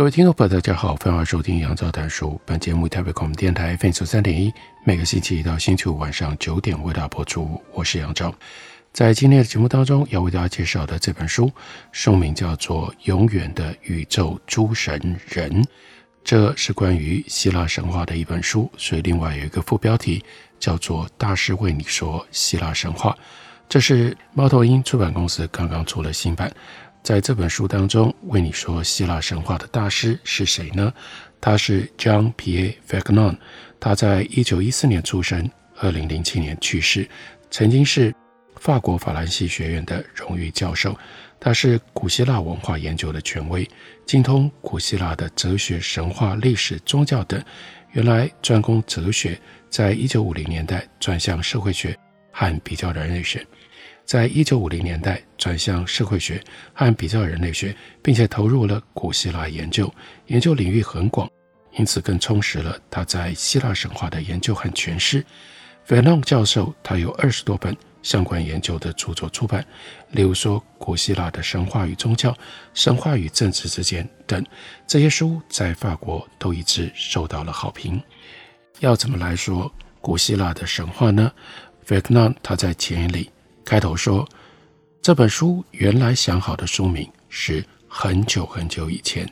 各位听众朋友，大家好，欢迎收听杨照谈书。本节目台北广播电台 FM 三点一，每个星期一到星期五晚上九点为大家播出。我是杨照，在今天的节目当中要为大家介绍的这本书，书名叫做《永远的宇宙诸神人》，这是关于希腊神话的一本书，所以另外有一个副标题叫做《大师为你说希腊神话》。这是猫头鹰出版公司刚刚出了新版。在这本书当中，为你说希腊神话的大师是谁呢？他是 Jean-Pierre Vagnon，他在一九一四年出生，二零零七年去世，曾经是法国法兰西学院的荣誉教授。他是古希腊文化研究的权威，精通古希腊的哲学、神话、历史、宗教等。原来专攻哲学，在一九五零年代转向社会学和比较人类学。在一九五零年代转向社会学和比较人类学，并且投入了古希腊研究，研究领域很广，因此更充实了他在希腊神话的研究和诠释。费朗教授他有二十多本相关研究的著作出版，例如说古希腊的神话与宗教、神话与政治之间等这些书，在法国都一直受到了好评。要怎么来说古希腊的神话呢费克纳他在前言里。开头说，这本书原来想好的书名是很久很久以前。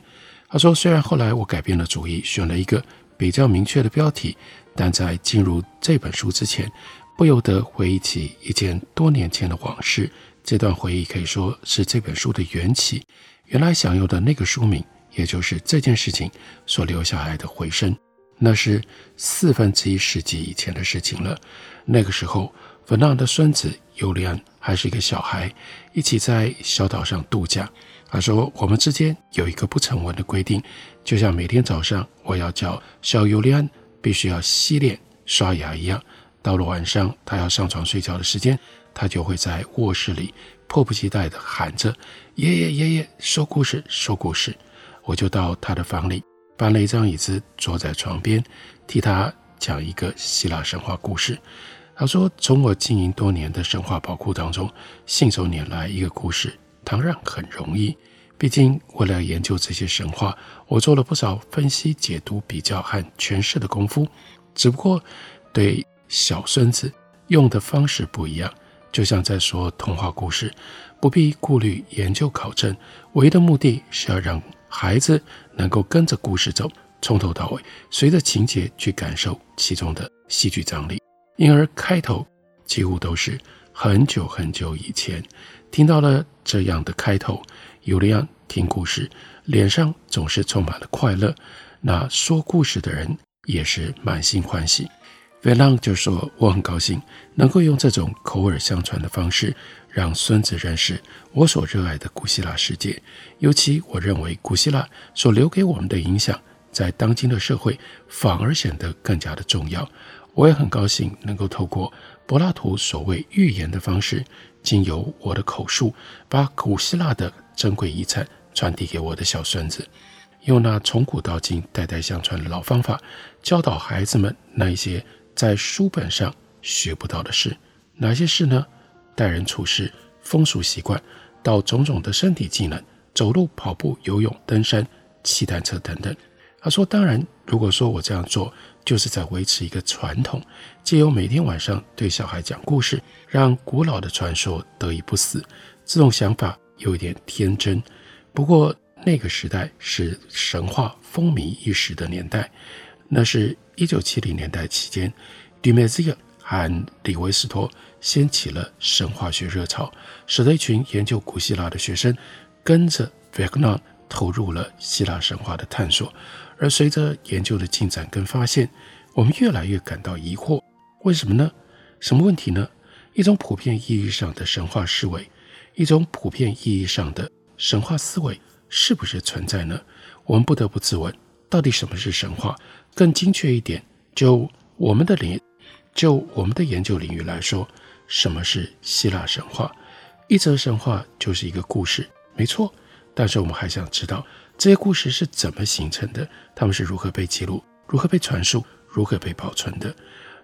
他说，虽然后来我改变了主意，选了一个比较明确的标题，但在进入这本书之前，不由得回忆起一件多年前的往事。这段回忆可以说是这本书的缘起。原来想用的那个书名，也就是这件事情所留下来的回声，那是四分之一世纪以前的事情了。那个时候。弗朗的孙子尤利安还是一个小孩，一起在小岛上度假。他说：“我们之间有一个不成文的规定，就像每天早上我要叫小尤利安必须要洗脸刷牙一样。到了晚上，他要上床睡觉的时间，他就会在卧室里迫不及待地喊着：‘爷爷，爷爷，说故事，说故事。’我就到他的房里搬了一张椅子，坐在床边，替他讲一个希腊神话故事。”他说：“从我经营多年的神话宝库当中，信手拈来一个故事，当然很容易。毕竟为了研究这些神话，我做了不少分析、解读、比较和诠释的功夫。只不过对小孙子用的方式不一样，就像在说童话故事，不必顾虑研究考证，唯一的目的是要让孩子能够跟着故事走，从头到尾，随着情节去感受其中的戏剧张力。”因而开头几乎都是很久很久以前，听到了这样的开头，尤利安听故事，脸上总是充满了快乐，那说故事的人也是满心欢喜。维朗就说：“我很高兴能够用这种口耳相传的方式，让孙子认识我所热爱的古希腊世界。尤其我认为古希腊所留给我们的影响，在当今的社会反而显得更加的重要。”我也很高兴能够透过柏拉图所谓寓言的方式，经由我的口述，把古希腊的珍贵遗产传递给我的小孙子，用那从古到今、代代相传的老方法，教导孩子们那一些在书本上学不到的事。哪些事呢？待人处事、风俗习惯，到种种的身体技能，走路、跑步、游泳、登山、骑单车等等。他说：“当然，如果说我这样做。”就是在维持一个传统，借由每天晚上对小孩讲故事，让古老的传说得以不死。这种想法有一点天真，不过那个时代是神话风靡一时的年代，那是一九七零年代期间，迪梅兹尔和李维斯托掀起了神话学热潮，使得一群研究古希腊的学生跟着维格纳投入了希腊神话的探索。而随着研究的进展跟发现，我们越来越感到疑惑，为什么呢？什么问题呢？一种普遍意义上的神话思维，一种普遍意义上的神话思维是不是存在呢？我们不得不自问，到底什么是神话？更精确一点，就我们的领，就我们的研究领域来说，什么是希腊神话？一则神话就是一个故事，没错。但是我们还想知道这些故事是怎么形成的，他们是如何被记录、如何被传述、如何被保存的。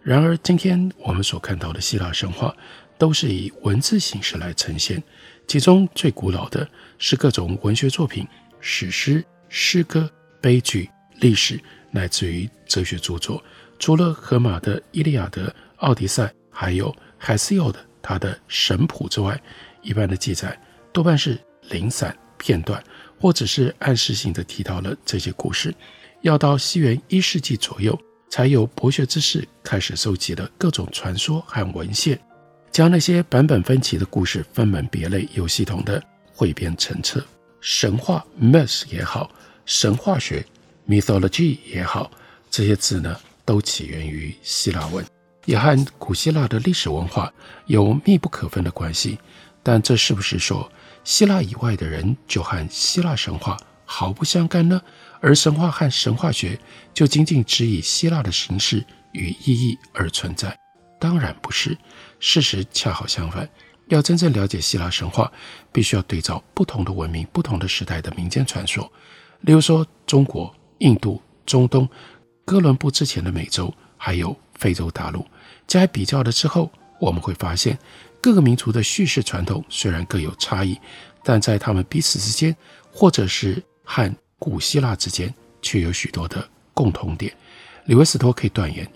然而，今天我们所看到的希腊神话都是以文字形式来呈现，其中最古老的是各种文学作品、史诗、诗歌、悲剧、历史，乃至于哲学著作。除了荷马的《伊利亚德》《奥迪赛》，还有海斯尤的他的《神谱》之外，一般的记载多半是零散片段，或者是暗示性的提到了这些故事。要到西元一世纪左右，才有博学之士开始收集了各种传说和文献，将那些版本分歧的故事分门别类、有系统的汇编成册。神话 （myth） 也好，神话学 （mythology） 也好，这些字呢，都起源于希腊文，也和古希腊的历史文化有密不可分的关系。但这是不是说希腊以外的人就和希腊神话毫不相干呢？而神话和神话学就仅仅只以希腊的形式与意义而存在？当然不是，事实恰好相反。要真正了解希腊神话，必须要对照不同的文明、不同的时代的民间传说，例如说中国、印度、中东。哥伦布之前的美洲，还有非洲大陆，加以比较了之后，我们会发现，各个民族的叙事传统虽然各有差异，但在他们彼此之间，或者是和古希腊之间，却有许多的共同点。李维斯托可以断言，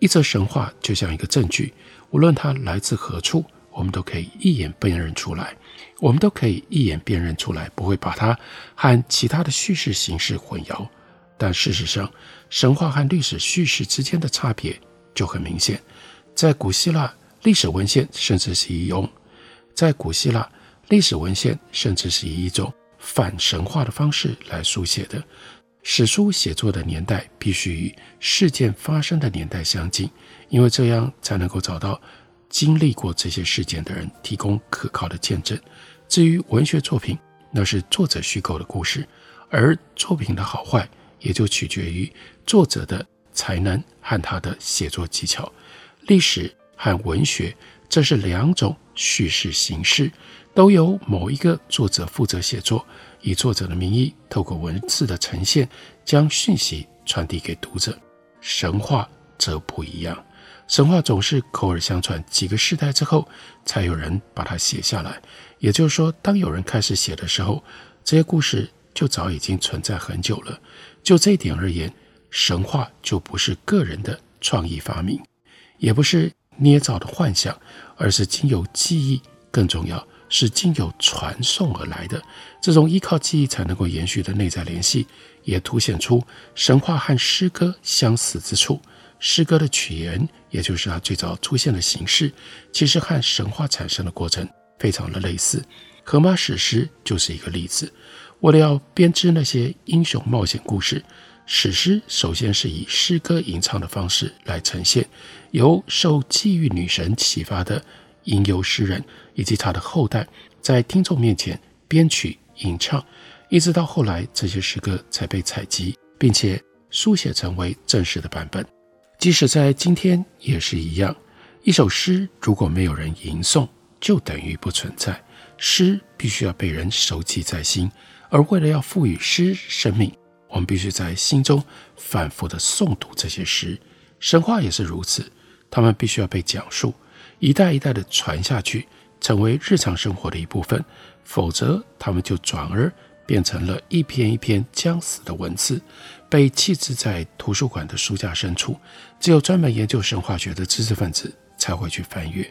一则神话就像一个证据，无论它来自何处，我们都可以一眼辨认出来。我们都可以一眼辨认出来，不会把它和其他的叙事形式混淆。但事实上，神话和历史叙事之间的差别就很明显。在古希腊历史文献，甚至是以用在古希腊历史文献，甚至是以一种反神话的方式来书写的。史书写作的年代必须与事件发生的年代相近，因为这样才能够找到经历过这些事件的人，提供可靠的见证。至于文学作品，那是作者虚构的故事，而作品的好坏。也就取决于作者的才能和他的写作技巧。历史和文学，这是两种叙事形式，都由某一个作者负责写作，以作者的名义，透过文字的呈现，将讯息传递给读者。神话则不一样，神话总是口耳相传，几个世代之后，才有人把它写下来。也就是说，当有人开始写的时候，这些故事就早已经存在很久了。就这一点而言，神话就不是个人的创意发明，也不是捏造的幻想，而是经由记忆，更重要是经由传送而来的。这种依靠记忆才能够延续的内在联系，也凸显出神话和诗歌相似之处。诗歌的起源，也就是它最早出现的形式，其实和神话产生的过程非常的类似。荷马史诗就是一个例子。为了要编织那些英雄冒险故事，史诗首先是以诗歌吟唱的方式来呈现，由受际遇女神启发的吟游诗人以及他的后代在听众面前编曲吟唱，一直到后来这些诗歌才被采集，并且书写成为正式的版本。即使在今天也是一样，一首诗如果没有人吟诵，就等于不存在。诗必须要被人熟记在心。而为了要赋予诗生命，我们必须在心中反复地诵读这些诗。神话也是如此，他们必须要被讲述，一代一代地传下去，成为日常生活的一部分。否则，他们就转而变成了一篇一篇将死的文字，被弃置在图书馆的书架深处。只有专门研究神话学的知识分子才会去翻阅。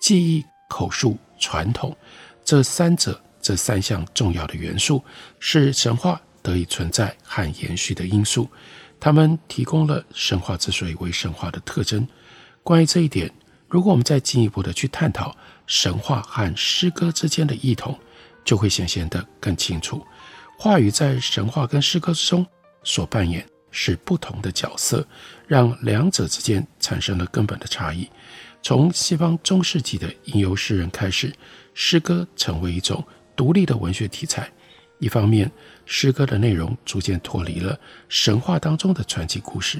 记忆、口述、传统这三者。这三项重要的元素是神话得以存在和延续的因素，它们提供了神话之所以为神话的特征。关于这一点，如果我们再进一步的去探讨神话和诗歌之间的异同，就会显现得更清楚。话语在神话跟诗歌之中所扮演是不同的角色，让两者之间产生了根本的差异。从西方中世纪的吟游诗人开始，诗歌成为一种独立的文学题材。一方面，诗歌的内容逐渐脱离了神话当中的传奇故事；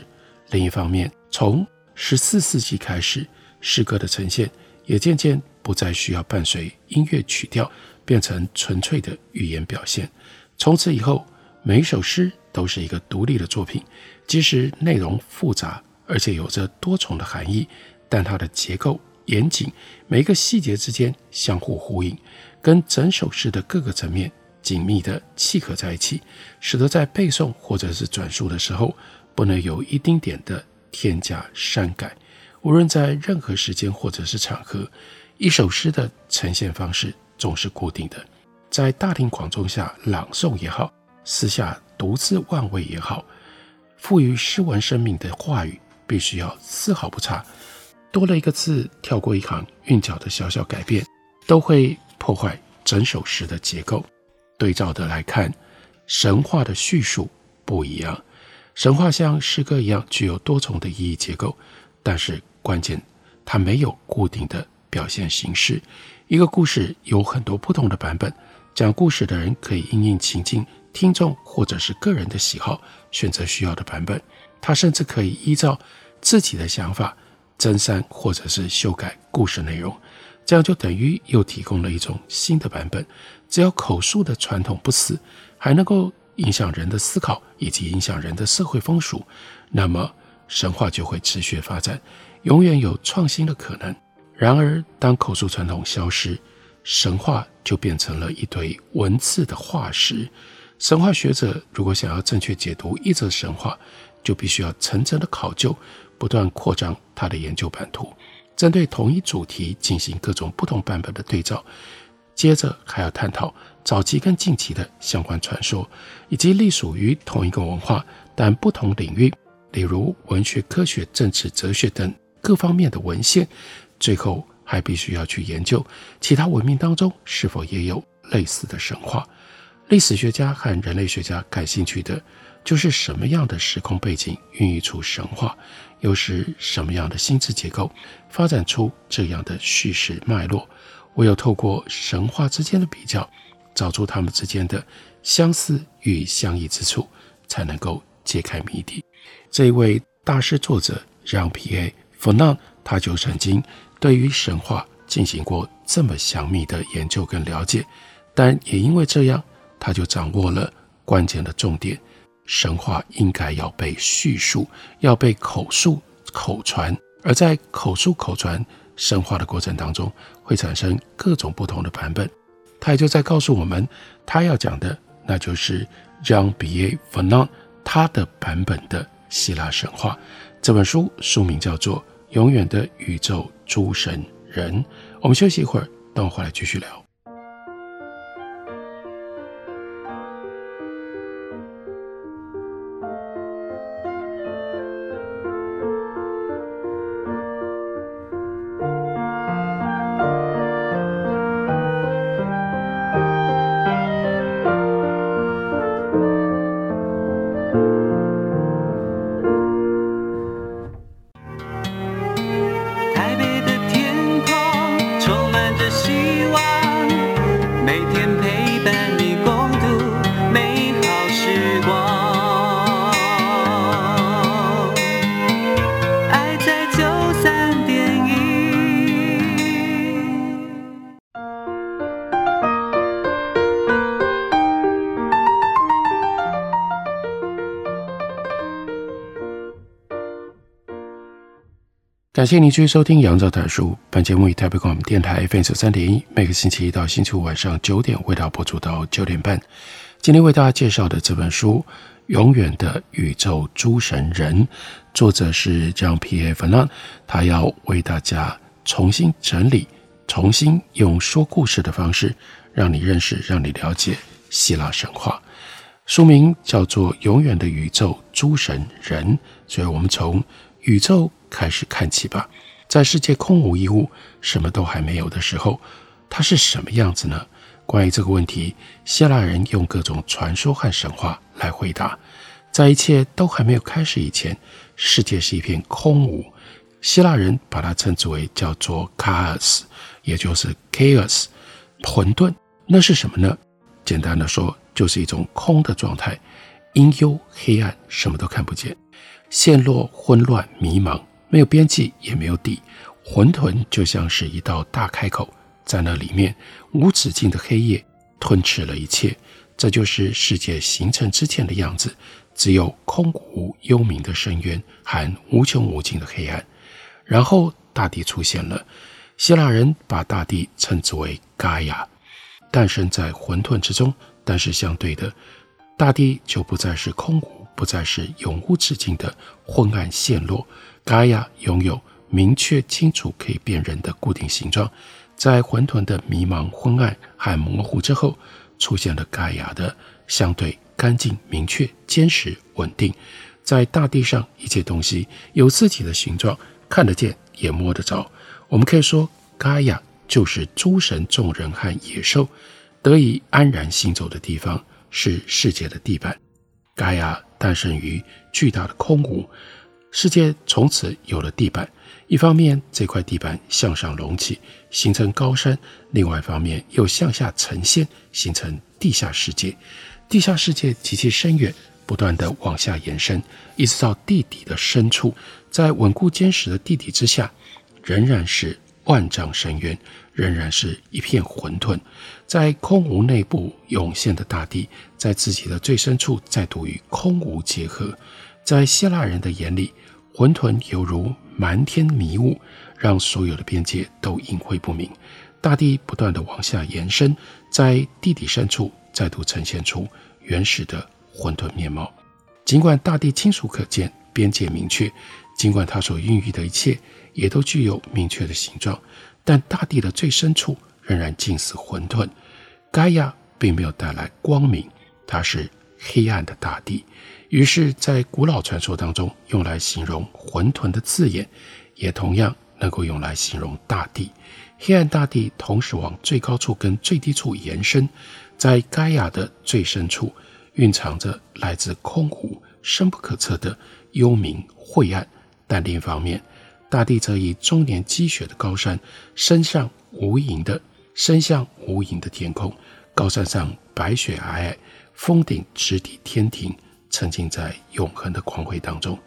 另一方面，从十四世纪开始，诗歌的呈现也渐渐不再需要伴随音乐曲调，变成纯粹的语言表现。从此以后，每一首诗都是一个独立的作品，即使内容复杂，而且有着多重的含义，但它的结构严谨，每个细节之间相互呼应，跟整首诗的各个层面紧密地契合在一起，使得在背诵或者是转述的时候，不能有一丁点的添加删改。无论在任何时间或者是场合，一首诗的呈现方式总是固定的，在大庭广众下朗诵也好，私下独自玩味也好，赋予诗文生命的话语必须要丝毫不差。多了一个字，跳过一行韵脚的小小改变，都会破坏整首诗的结构。对照的来看，神话的叙述不一样。神话像诗歌一样具有多重的意义结构，但是关键它没有固定的表现形式。一个故事有很多不同的版本，讲故事的人可以因应情境、听众或者是个人的喜好选择需要的版本。他甚至可以依照自己的想法增删或者是修改故事内容，这样就等于又提供了一种新的版本。只要口述的传统不死，还能够影响人的思考以及影响人的社会风俗，那么神话就会持续发展，永远有创新的可能。然而，当口述传统消失，神话就变成了一堆文字的化石。神话学者如果想要正确解读一则神话，就必须要层层的考究，不断扩张他的研究版图，针对同一主题进行各种不同版本的对照。接着还要探讨早期跟近期的相关传说，以及隶属于同一个文化但不同领域，例如文学、科学、政治、哲学等各方面的文献。最后还必须要去研究其他文明当中是否也有类似的神话。历史学家和人类学家感兴趣的就是什么样的时空背景孕育出神话，又是什么样的心智结构发展出这样的叙事脉络。唯有透过神话之间的比较，找出它们之间的相似与相异之处，才能够揭开谜底。这一位大师作者让·皮埃·弗纳，他就曾经对于神话进行过这么详密的研究跟了解，但也因为这样，他就掌握了关键的重点：神话应该要被叙述，要被口述、口传，而在口述、口传。神话的过程当中会产生各种不同的版本，他也就在告诉我们，他要讲的那就是让比耶弗纳他的版本的希腊神话。这本书书名叫做《永远的宇宙诸神人》。我们休息一会儿，等我回来继续聊。感谢您继续收听《杨照谈书》。本节目以台北广播电台 FM 三点一，每个星期一到星期五晚上九点为大家播出到九点半。今天为大家介绍的这本书《永远的宇宙诸神人》，作者是 John P. A. f e r n a n 他要为大家重新整理，重新用说故事的方式，让你认识，让你了解希腊神话。书名叫做《永远的宇宙诸神人》，所以我们从宇宙。开始看起吧，在世界空无一物、什么都还没有的时候，它是什么样子呢？关于这个问题，希腊人用各种传说和神话来回答。在一切都还没有开始以前，世界是一片空无，希腊人把它称之为叫做 chaos，也就是 chaos，混沌。那是什么呢？简单的说，就是一种空的状态，阴幽黑暗，什么都看不见，陷落混乱迷茫，没有边际，也没有底。混沌就像是一道大开口，在那里面无止境的黑夜吞噬了一切。这就是世界形成之前的样子，只有空无幽冥的深渊和无穷无尽的黑暗。然后大地出现了，希腊人把大地称之为 Gaia，诞生在混沌之中。但是相对的，大地就不再是空无，不再是永无止境的昏暗陷落。Gaia 拥有明确清楚可以辨认的固定形状，在混沌的迷茫、昏暗和模糊之后，出现了盖亚的相对干净、明确、坚实、稳定。在大地上，一切东西有自己的形状，看得见也摸得着。我们可以说，盖亚就是诸神、众人和野兽得以安然行走的地方，是世界的地板。盖亚诞生于巨大的空无，世界从此有了地板。一方面，这块地板向上隆起，形成高山；另外一方面，又向下沉陷，形成地下世界。地下世界极其深远，不断地往下延伸，一直到地底的深处。在稳固坚实的地底之下，仍然是万丈深渊，仍然是一片混沌。在空无内部涌现的大地，在自己的最深处再度与空无结合。在希腊人的眼里，混沌犹如漫天迷雾，让所有的边界都隐晦不明。大地不断地往下延伸，在地底深处再度呈现出原始的混沌面貌。尽管大地清楚可见，边界明确，尽管它所孕育的一切也都具有明确的形状，但大地的最深处仍然近似混沌。盖亚并没有带来光明，它是黑暗的大地。于是，在古老传说当中，用来形容混沌的字眼，也同样能够用来形容大地。黑暗大地同时往最高处跟最低处延伸，在盖亚的最深处，蕴藏着来自空湖、深不可测的幽冥晦暗。但另一方面，大地则以终年积雪的高山，伸向无垠的，伸向无垠的天空。高山上白雪皑皑，峰顶直抵天庭。沉浸在永恒的光辉当中，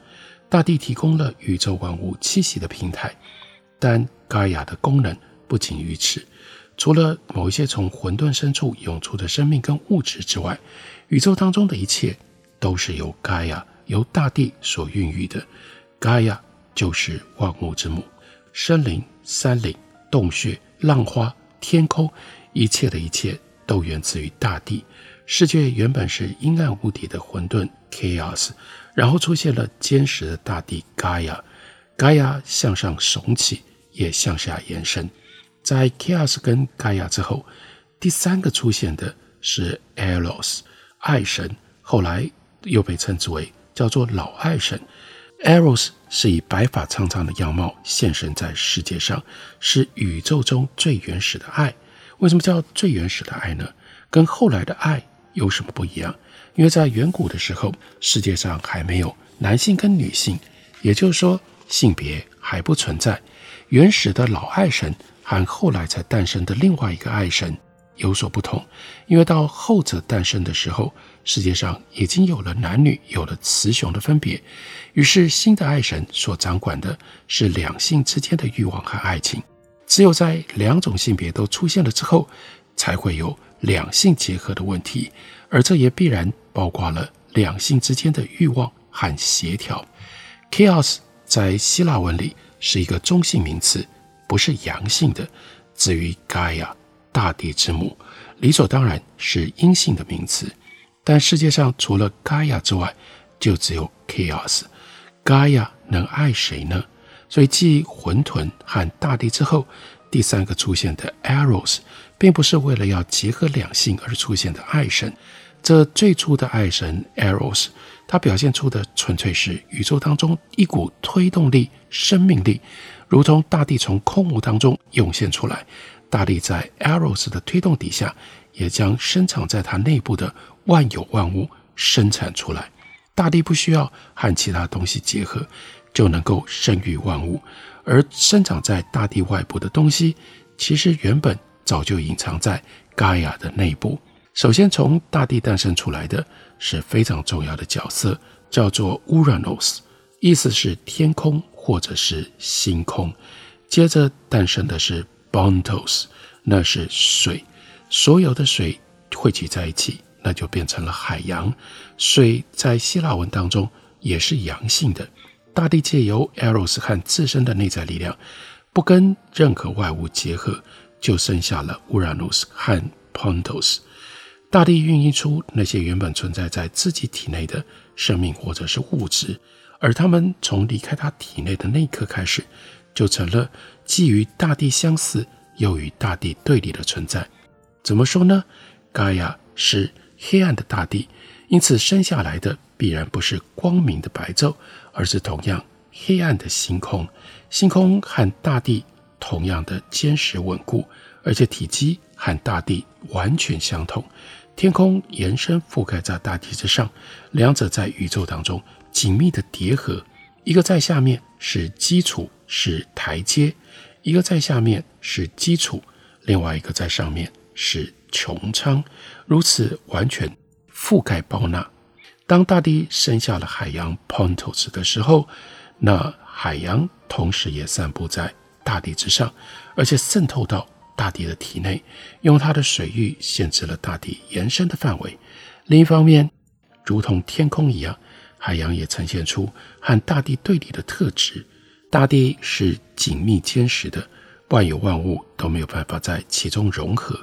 大地提供了宇宙万物栖息的平台。但盖亚的功能不仅于此，除了某一些从混沌深处涌出的生命跟物质之外，宇宙当中的一切都是由盖亚、由大地所孕育的。盖亚就是万物之母，森林、山岭、洞穴、浪花、天空，一切的一切都源自于大地。世界原本是阴暗无底的混沌。Chaos，然后出现了坚实的大地 Gaia，Gaia 向上耸起，也向下延伸。在 Chaos 跟 Gaia 之后，第三个出现的是 Eros，爱神，后来又被称之为叫做老爱神。Eros 是以白发苍苍的样貌现身在世界上，是宇宙中最原始的爱。为什么叫最原始的爱呢？跟后来的爱有什么不一样？因为在远古的时候，世界上还没有男性跟女性，也就是说性别还不存在。原始的老爱神和后来才诞生的另外一个爱神有所不同，因为到后者诞生的时候，世界上已经有了男女，有了雌雄的分别。于是新的爱神所掌管的是两性之间的欲望和爱情。只有在两种性别都出现了之后，才会有两性结合的问题，而这也必然。包括了两性之间的欲望和协调。Chaos 在希腊文里是一个中性名词，不是阳性的。至于 Gaia，大地之母，理所当然是阴性的名词。但世界上除了 Gaia 之外，就只有 Chaos。Gaia 能爱谁呢？所以继混沌和大地之后，第三个出现的 Eros，并不是为了要结合两性而出现的爱神。这最初的爱神 Eros，它表现出的纯粹是宇宙当中一股推动力、生命力，如同大地从空无当中涌现出来，大地在 Eros 的推动底下，也将深藏在它内部的万有万物生产出来。大地不需要和其他东西结合，就能够生育万物，而生长在大地外部的东西，其实原本早就隐藏在盖亚的内部。首先，从大地诞生出来的是非常重要的角色，叫做 Uranos，意思是天空或者是星空。接着诞生的是 Bontos，那是水，所有的水汇集在一起，那就变成了海洋。水在希腊文当中也是阳性的。大地借由 Eros 和自身的内在力量，不跟任何外物结合，就生下了 Uranus 和 Pontos。大地孕育出那些原本存在在自己体内的生命或者是物质，而他们从离开他体内的那一刻开始，就成了既与大地相似又与大地对立的存在。怎么说呢？盖亚是黑暗的大地，因此生下来的必然不是光明的白昼，而是同样黑暗的星空。星空和大地同样的坚实稳固，而且体积和大地完全相同。天空延伸覆盖在大地之上，两者在宇宙当中紧密的叠合。一个在下面是基础，是台阶；一个在下面是基础，另外一个在上面是穹苍。如此完全覆盖包纳。当大地生下了海洋 Pontos 的时候，那海洋同时也散布在大地之上，而且渗透到。大地的体内，用它的水域限制了大地延伸的范围。另一方面，如同天空一样，海洋也呈现出和大地对立的特质。大地是紧密坚实的，万有万物都没有办法在其中融合。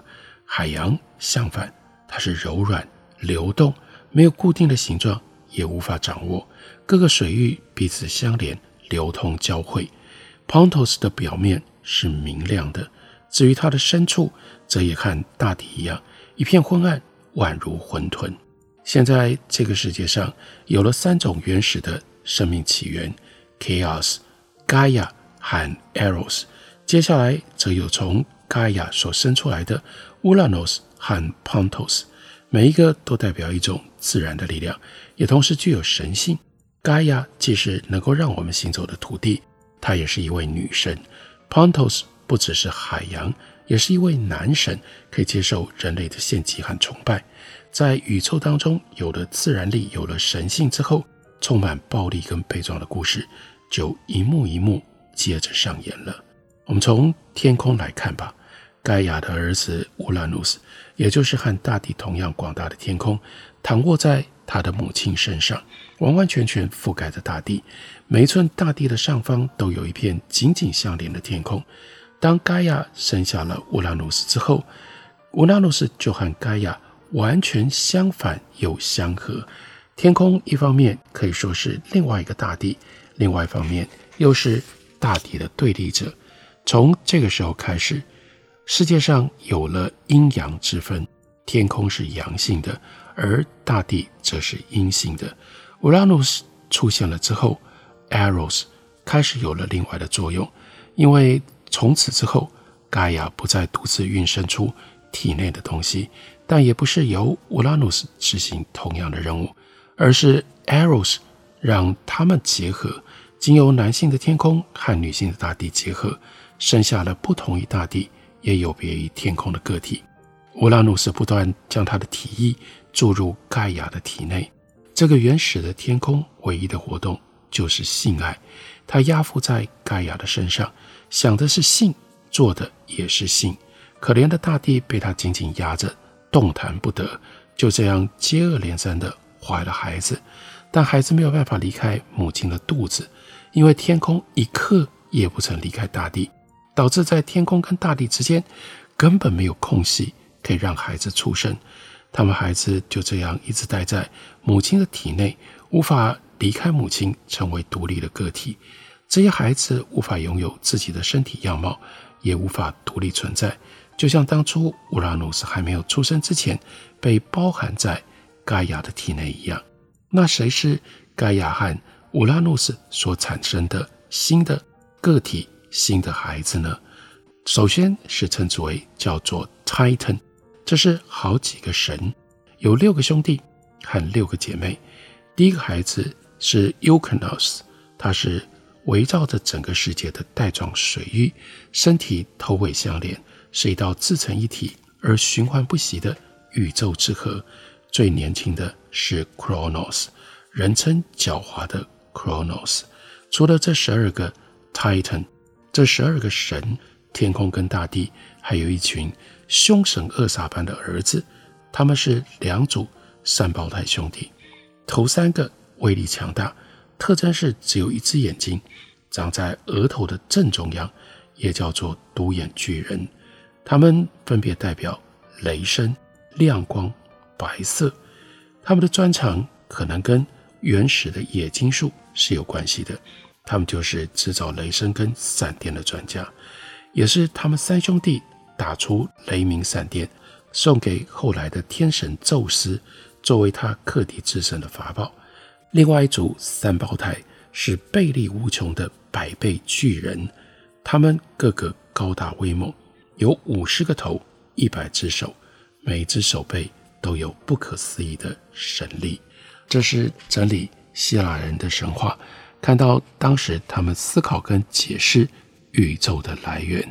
海洋相反，它是柔软、流动，没有固定的形状，也无法掌握。各个水域彼此相连，流通交汇。Pontos 的表面是明亮的。至于它的深处，则也和大地一样，一片昏暗，宛如混沌。现在这个世界上有了三种原始的生命起源：Chaos、Gaia 和 Eros。接下来则有从 Gaia 所生出来的 Uranos 和 Pontos，每一个都代表一种自然的力量，也同时具有神性。盖亚既是能够让我们行走的土地，她也是一位女神。Pontos 不只是海洋，也是一位男神，可以接受人类的献祭和崇拜。在宇宙当中，有了自然力，有了神性之后，充满暴力跟悲壮的故事就一幕一幕接着上演了。我们从天空来看吧，盖亚的儿子乌拉努斯，也就是和大地同样广大的天空，躺卧在他的母亲身上，完完全全覆盖着大地。每一寸大地的上方都有一片紧紧相连的天空。当盖亚生下了乌拉努斯之后，乌拉努斯就和盖亚完全相反又相合。天空一方面可以说是另外一个大地，另外一方面又是大地的对立者。从这个时候开始，世界上有了阴阳之分，天空是阳性的，而大地则是阴性的。乌拉诺斯出现了之后，Eros 开始有了另外的作用，因为。从此之后，盖亚不再独自孕生出体内的东西，但也不是由乌拉诺斯执行同样的任务，而是 Eros 让他们结合，经由男性的天空和女性的大地结合，生下了不同于大地也有别于天空的个体。乌拉努斯不断将他的体液注入盖亚的体内，这个原始的天空唯一的活动就是性爱，他压附在盖亚的身上。想的是性，做的也是性。可怜的大地被他紧紧压着，动弹不得。就这样接二连三地怀了孩子，但孩子没有办法离开母亲的肚子，因为天空一刻也不曾离开大地，导致在天空跟大地之间根本没有空隙可以让孩子出生。他们孩子就这样一直待在母亲的体内，无法离开母亲，成为独立的个体。这些孩子无法拥有自己的身体样貌，也无法独立存在，就像当初乌拉努斯还没有出生之前被包含在盖亚的体内一样。那谁是盖亚和乌拉努斯所产生的新的个体、新的孩子呢？首先是称之为叫做 Titan，这是好几个神，有六个兄弟和六个姐妹。第一个孩子是 Eukonos，他是。围绕着整个世界的带状水域，身体头尾相连，是一道自成一体而循环不息的宇宙之河。最年轻的是 Kronos，人称狡猾的 Kronos。除了这十二个 Titan，这十二个神，天空跟大地还有一群凶神恶煞般的儿子，他们是两组三胞胎兄弟，头三个威力强大。特征是只有一只眼睛，长在额头的正中央，也叫做独眼巨人。他们分别代表雷声、亮光、白色。他们的专长可能跟原始的冶金术是有关系的。他们就是制造雷声跟闪电的专家，也是他们三兄弟打出雷鸣闪电，送给后来的天神宙斯，作为他克敌制胜的法宝。另外一组三胞胎是臂力无穷的百倍巨人，他们个个高大威猛，有五十个头，一百只手，每只手背都有不可思议的神力。这是整理希腊人的神话，看到当时他们思考跟解释宇宙的来源。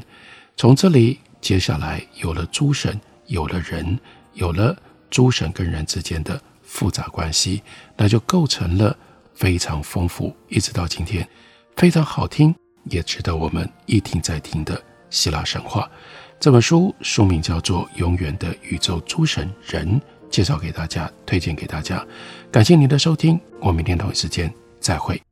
从这里接下来有了诸神，有了人，有了诸神跟人之间的。复杂关系，那就构成了非常丰富，一直到今天非常好听，也值得我们一听再听的希腊神话。这本书书名叫做《永远的宇宙诸神人》，介绍给大家，推荐给大家。感谢您的收听，我明天同一时间再会。